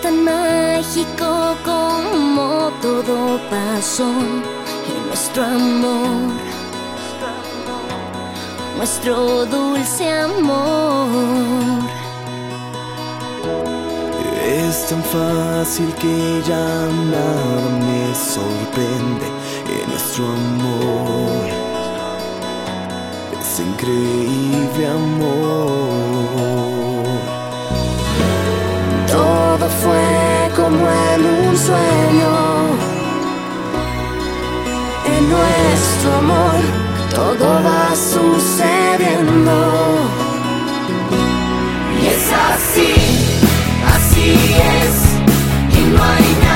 tan mágico como todo pasó y nuestro amor, nuestro dulce amor. Es tan fácil que ya nada me sorprende en nuestro amor. Es increíble amor. Como en un sueño. En nuestro amor todo va sucediendo. Y es así, así es. Y no hay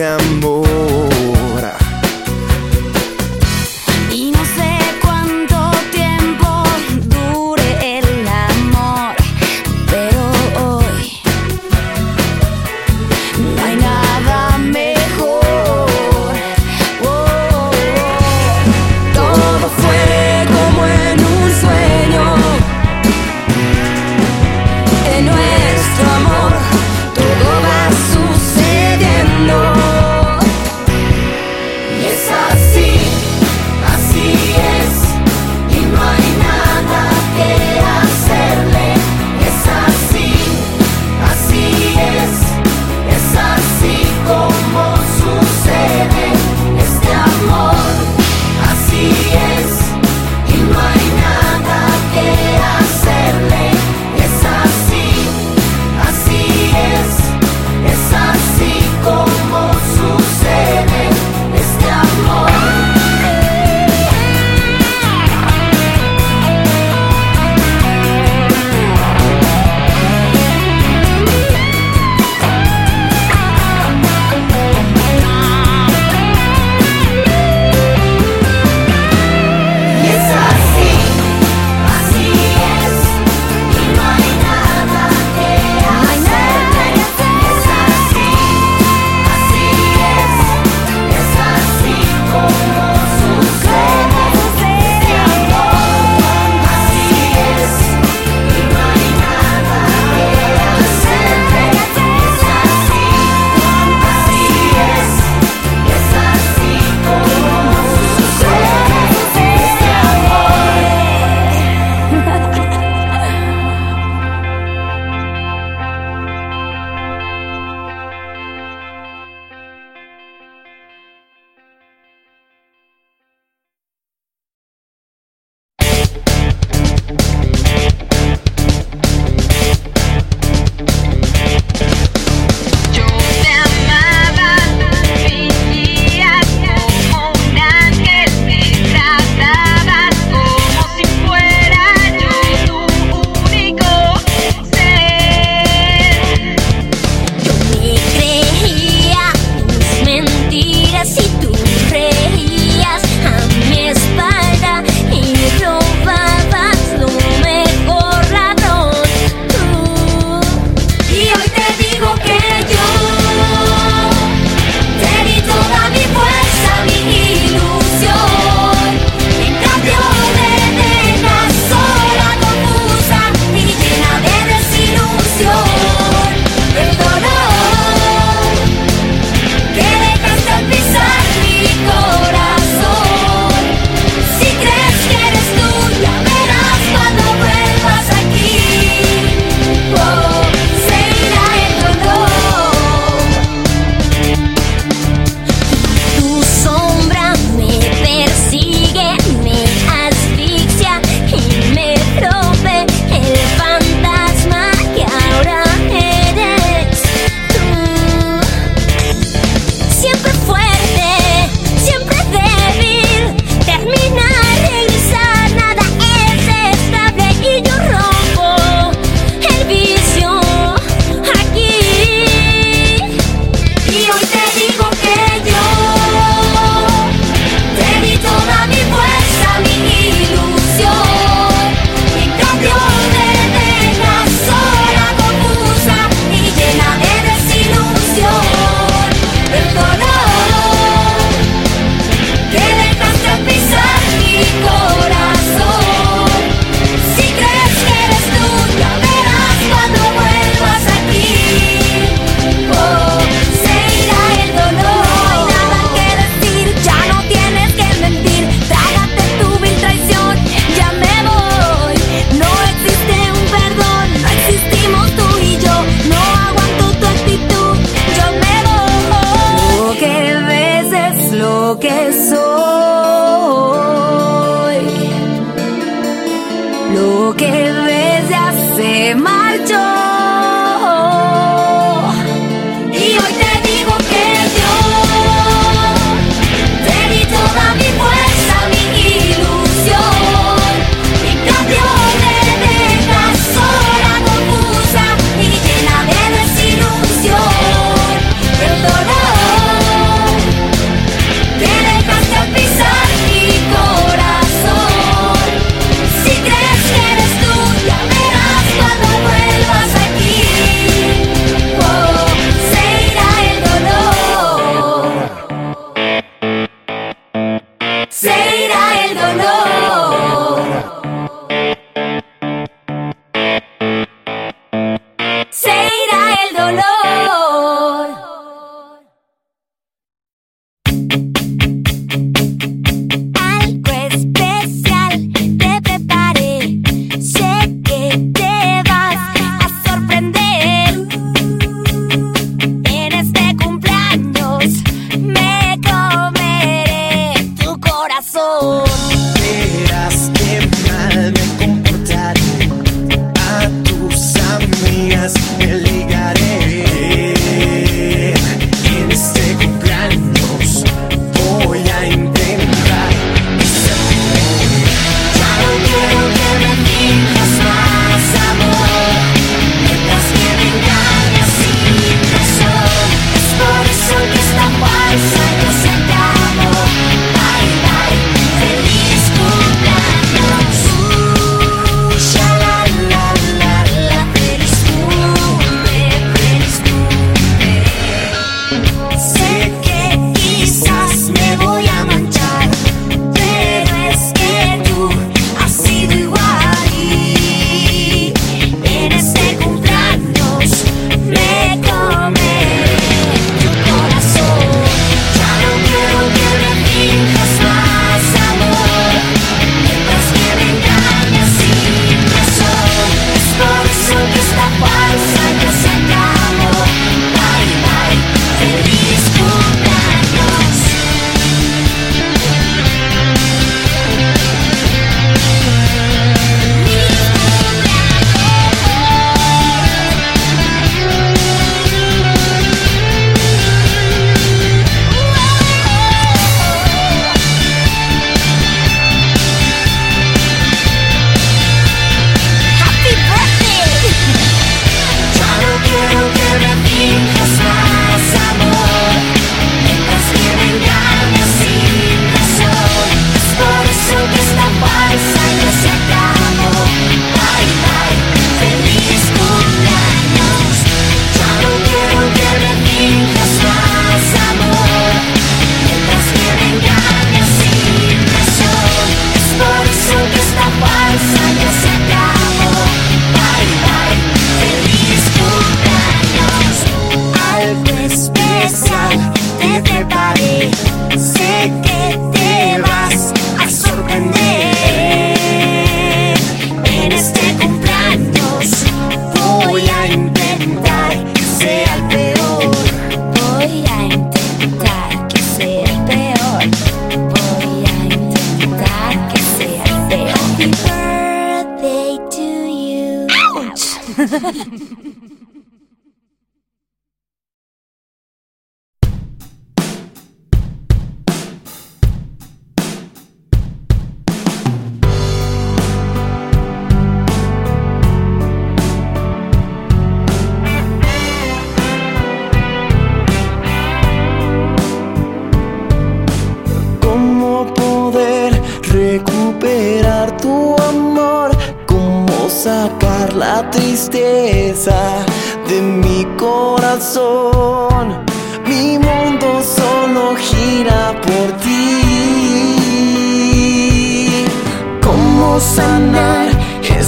amor.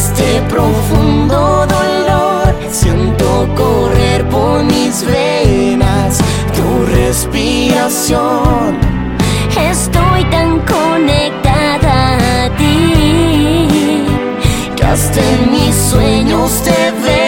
este profundo dolor. Siento correr por mis venas tu respiración. Estoy tan conectada a ti que hasta en mis sueños te veo.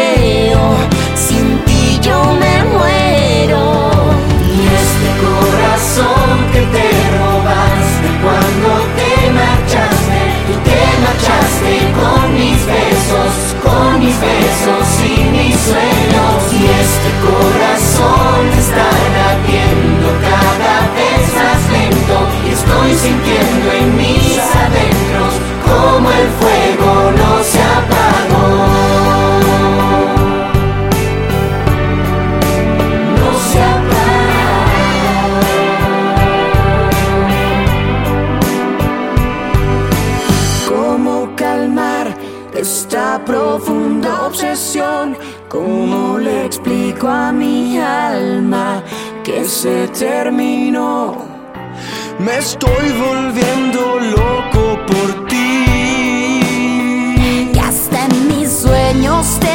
mis besos y mis sueños y este corazón está latiendo cada vez más lento y estoy sintiendo en mis adentros como el fuego obsesión. ¿Cómo le explico a mi alma que se terminó? Me estoy volviendo loco por ti. Que hasta en mis sueños te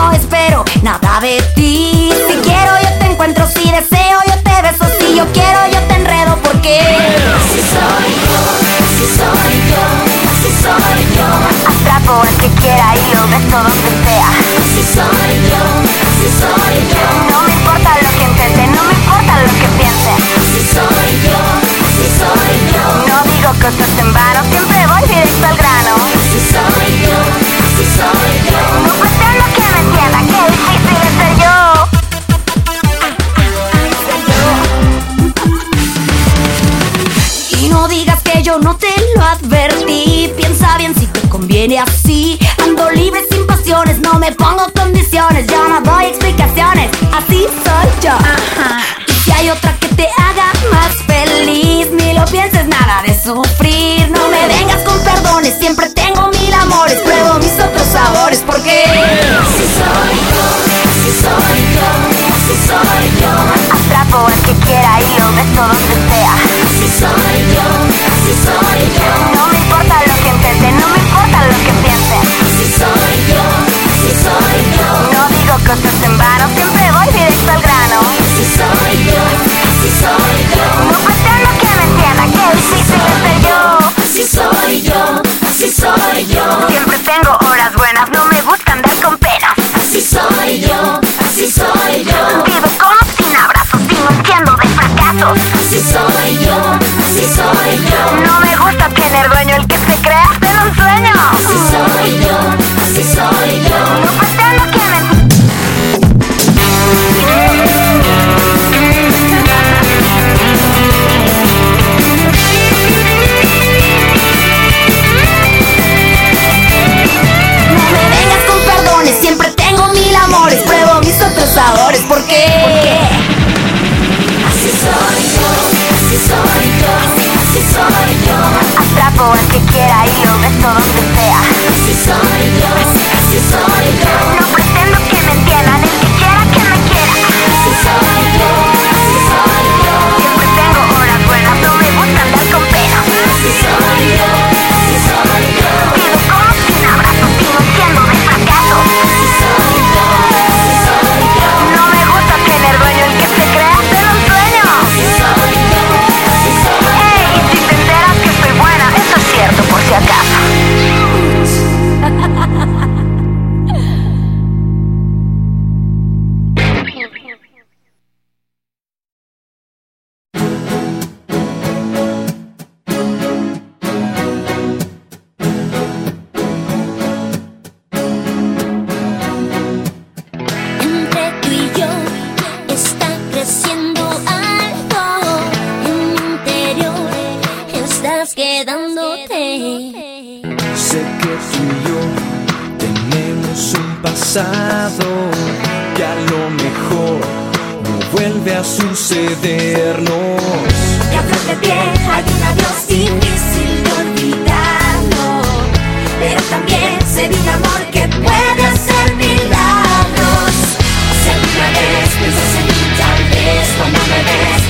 no espero nada de ti. Si quiero yo te encuentro, si deseo yo te beso, si yo quiero yo te enredo porque Así soy yo, así soy yo, así soy yo. atrapo al que quiera y lo beso donde sea. Así soy yo, así soy yo, No me importa lo que intente, no me importa lo que piense. así soy yo, así soy yo, No digo cosas en vano, siempre voy directo al grano. así soy yo, así soy yo. No pretendo que me entienda, qué difícil es ser yo. Y no digas que yo no te lo advertí. Piensa bien si te conviene así. Ando libre sin pasiones, no me pongo condiciones. Yo no doy explicaciones, así soy yo. Y si hay otra que te haga más feliz, ni lo pienses nada de sufrir. No me vengas con perdones, siempre tengo mil amores. Pruebo mis otros sabores porque soy yo, soy yo, así soy yo, atrapo al que quiera y lo beso donde sea. así soy yo, así soy yo, No me importa lo que intente, no me importa lo que piense. así soy yo, así soy yo, No digo cosas en vano, siempre voy directo al grano. así soy yo, así soy yo, pasado que a lo mejor no vuelve a sucedernos. La flor de pie hay un adiós difícil de olvidarlo, pero también se un amor que puede hacer milagros. Si alguna vez piensas en mí, tal vez cuando me ves.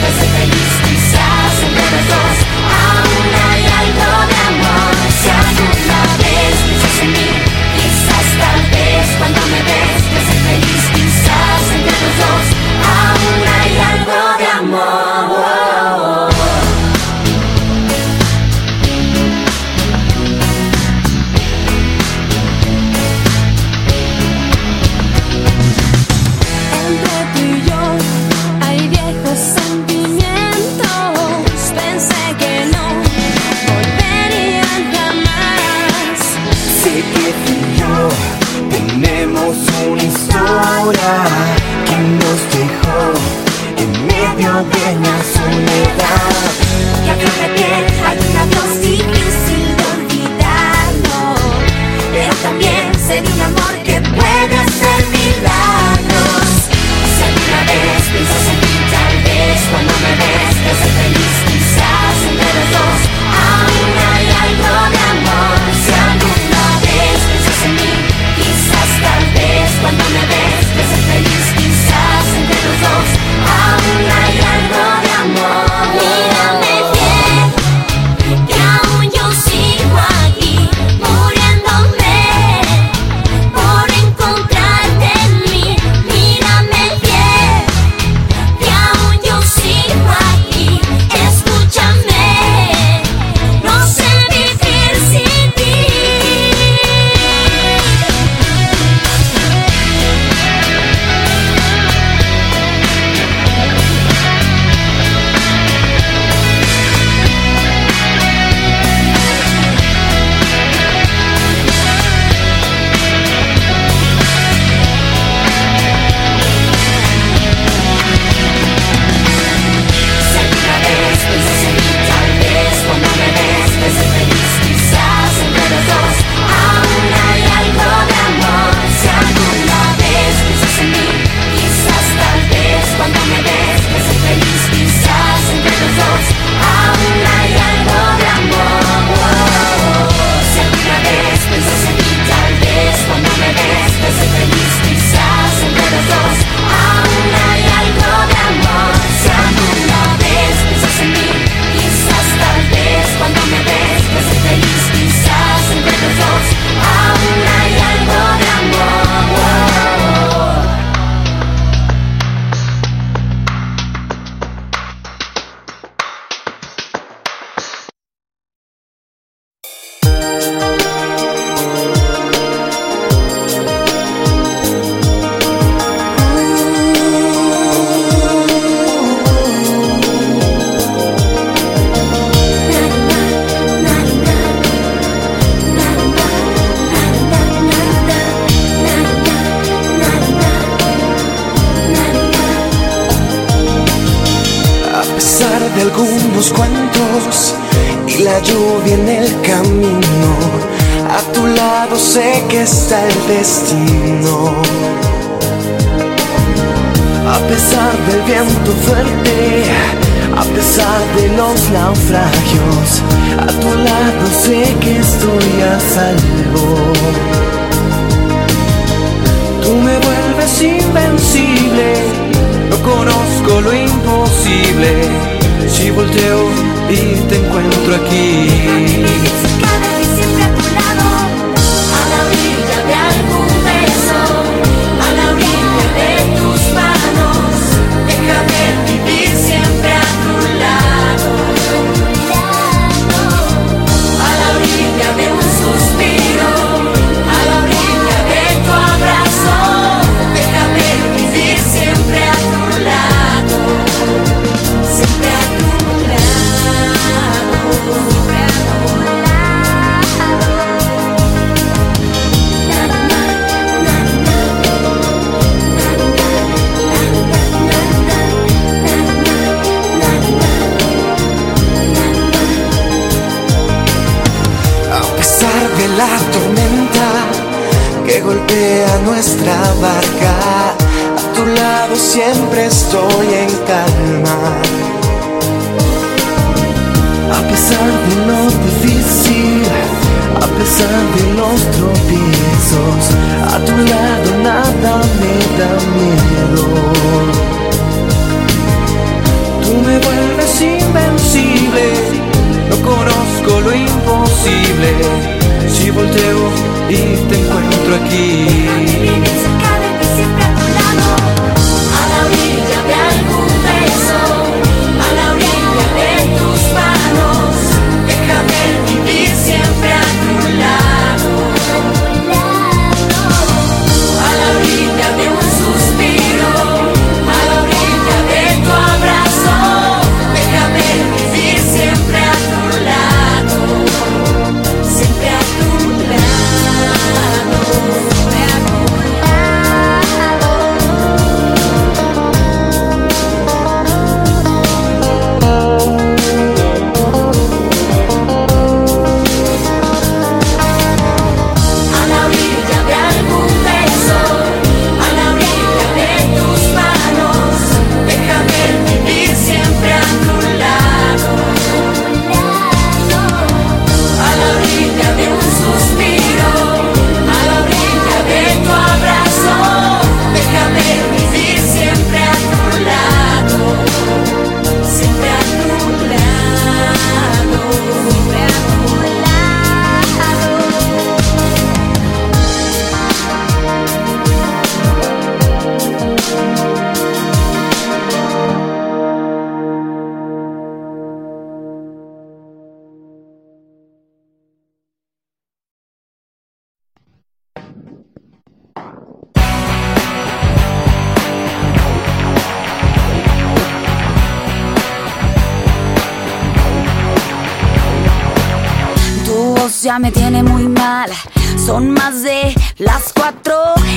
Son más de las cuatro.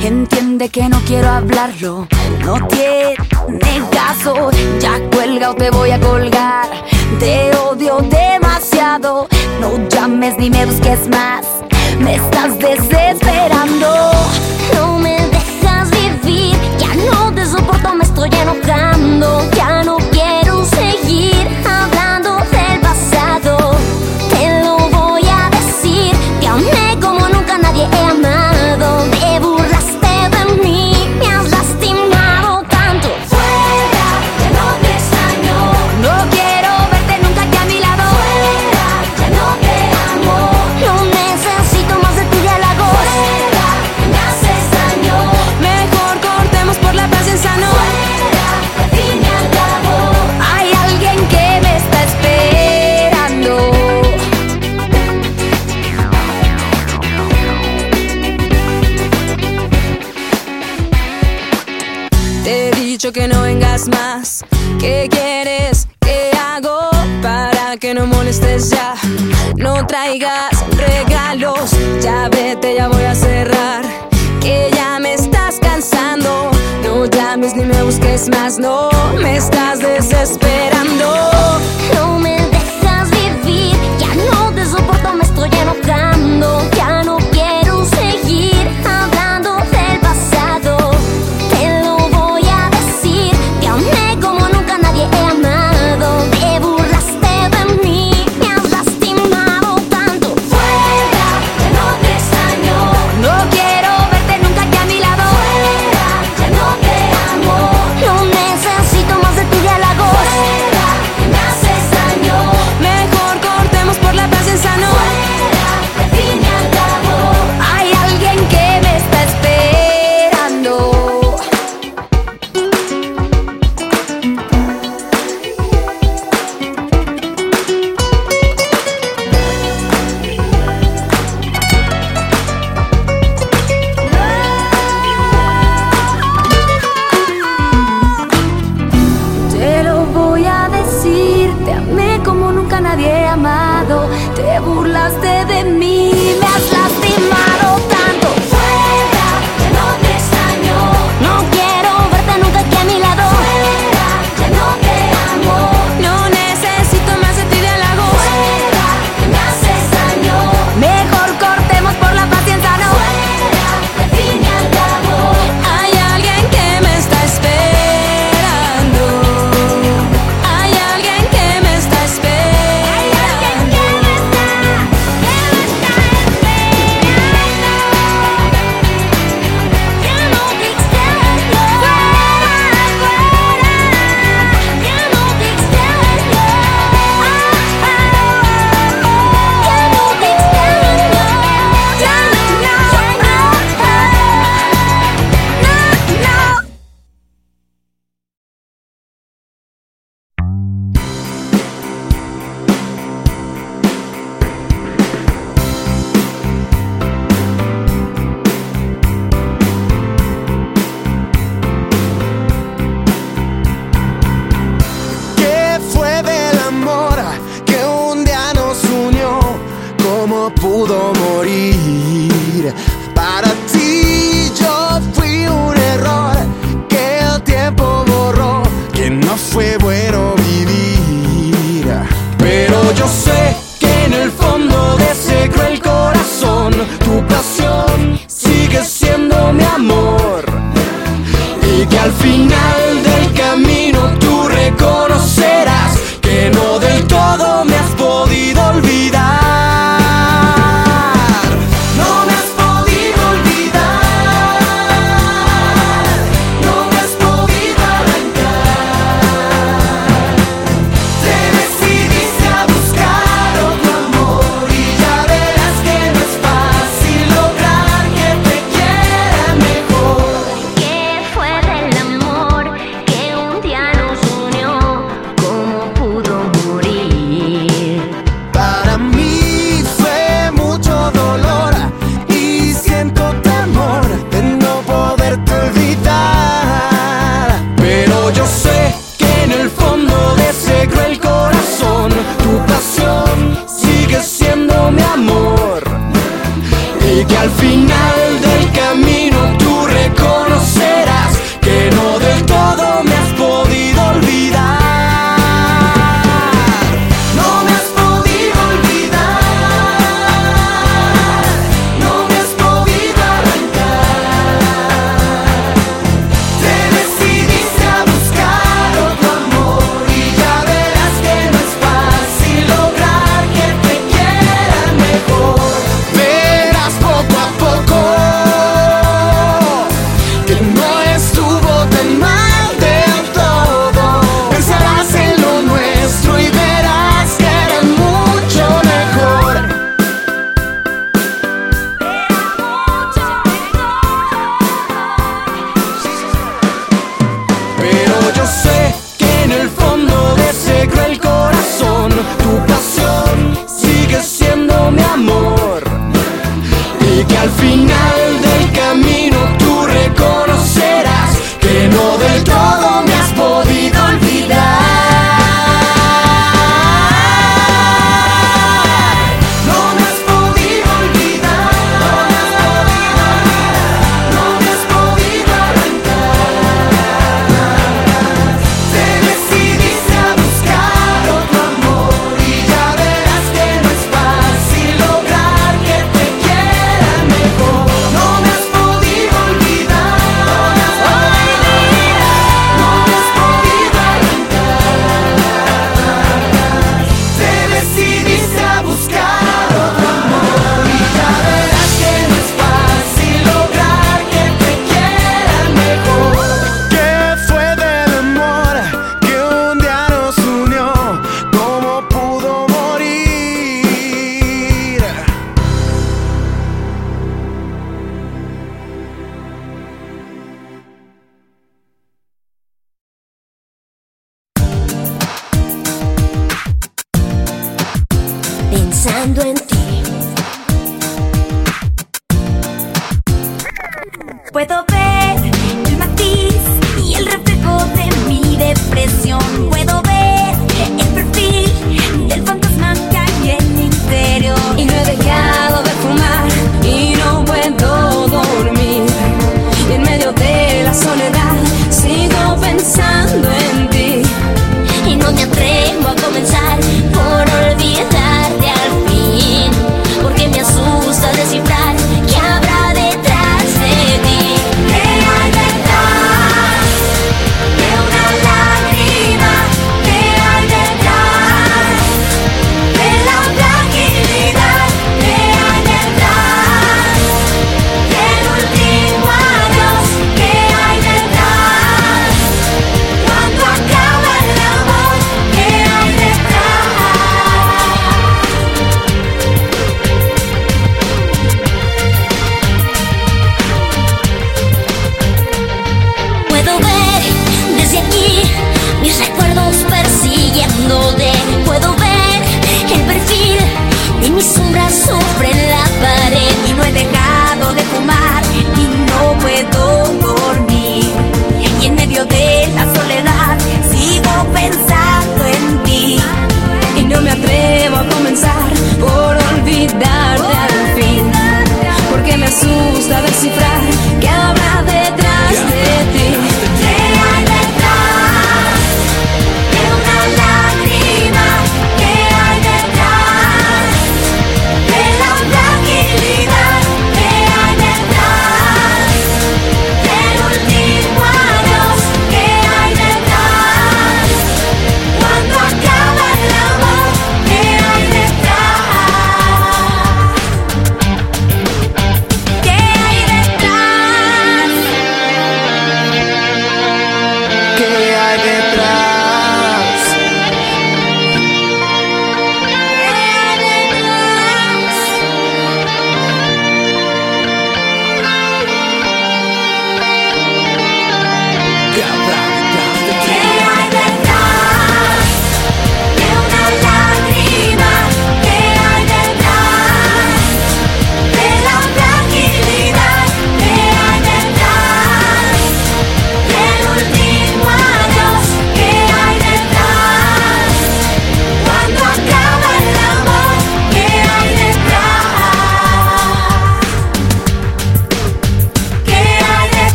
Entiende que no quiero hablarlo. No tiene caso. Ya cuelga o te voy a colgar. Te odio demasiado. No llames ni me busques más. Me estás desesperando. No me dejas vivir. Ya no te soporto, me estoy enojando. Ya traigas regalos. Ya vete, ya voy a cerrar. Que ya me estás cansando. No llames ni me busques más, no me estás desesperando. No me dejas vivir, ya no te soporto, me estoy enojando.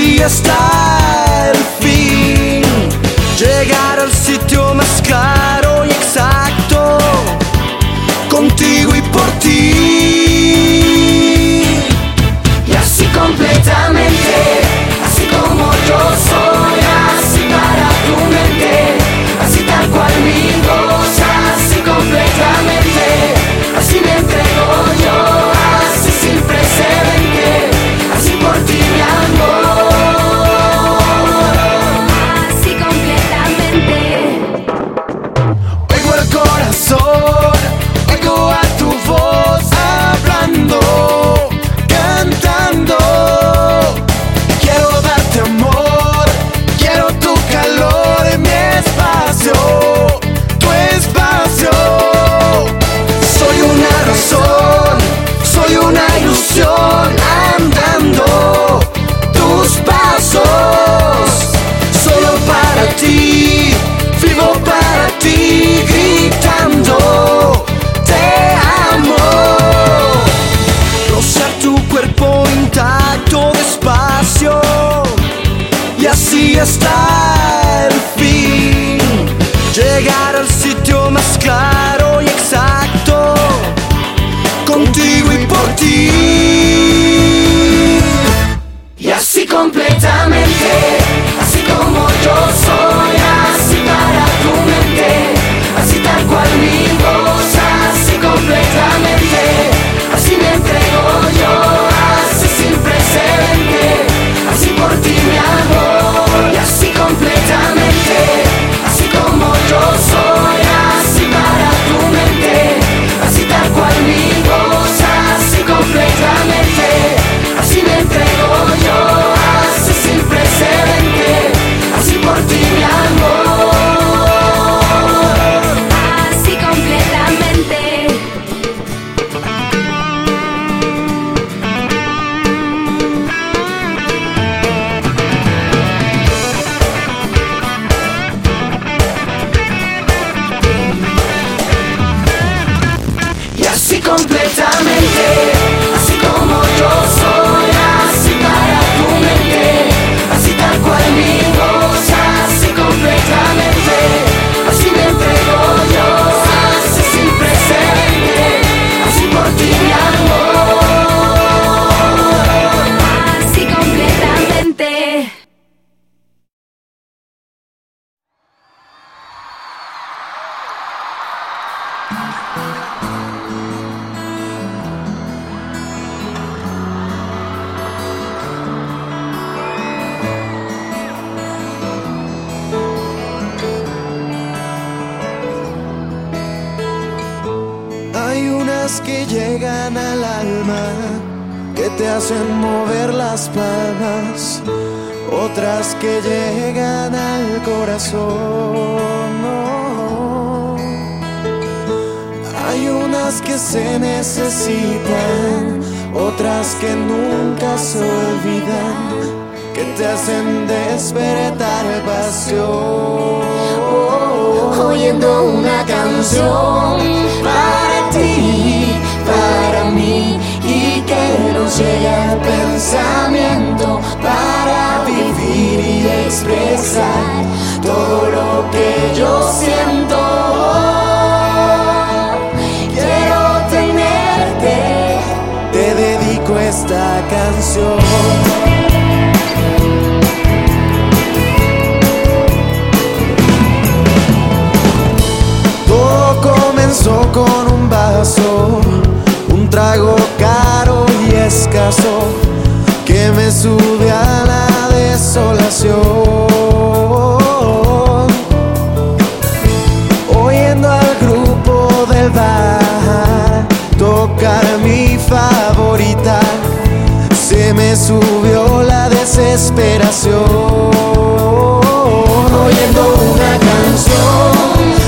Así hasta el fin. Llegar al sitio más claro todo lo que yo siento. Quiero tenerte, te dedico esta canción. Todo comenzó con un vaso, un trago caro y escaso que me sube a la desolación. tocar mi favorita, se me subió la desesperación oyendo una canción.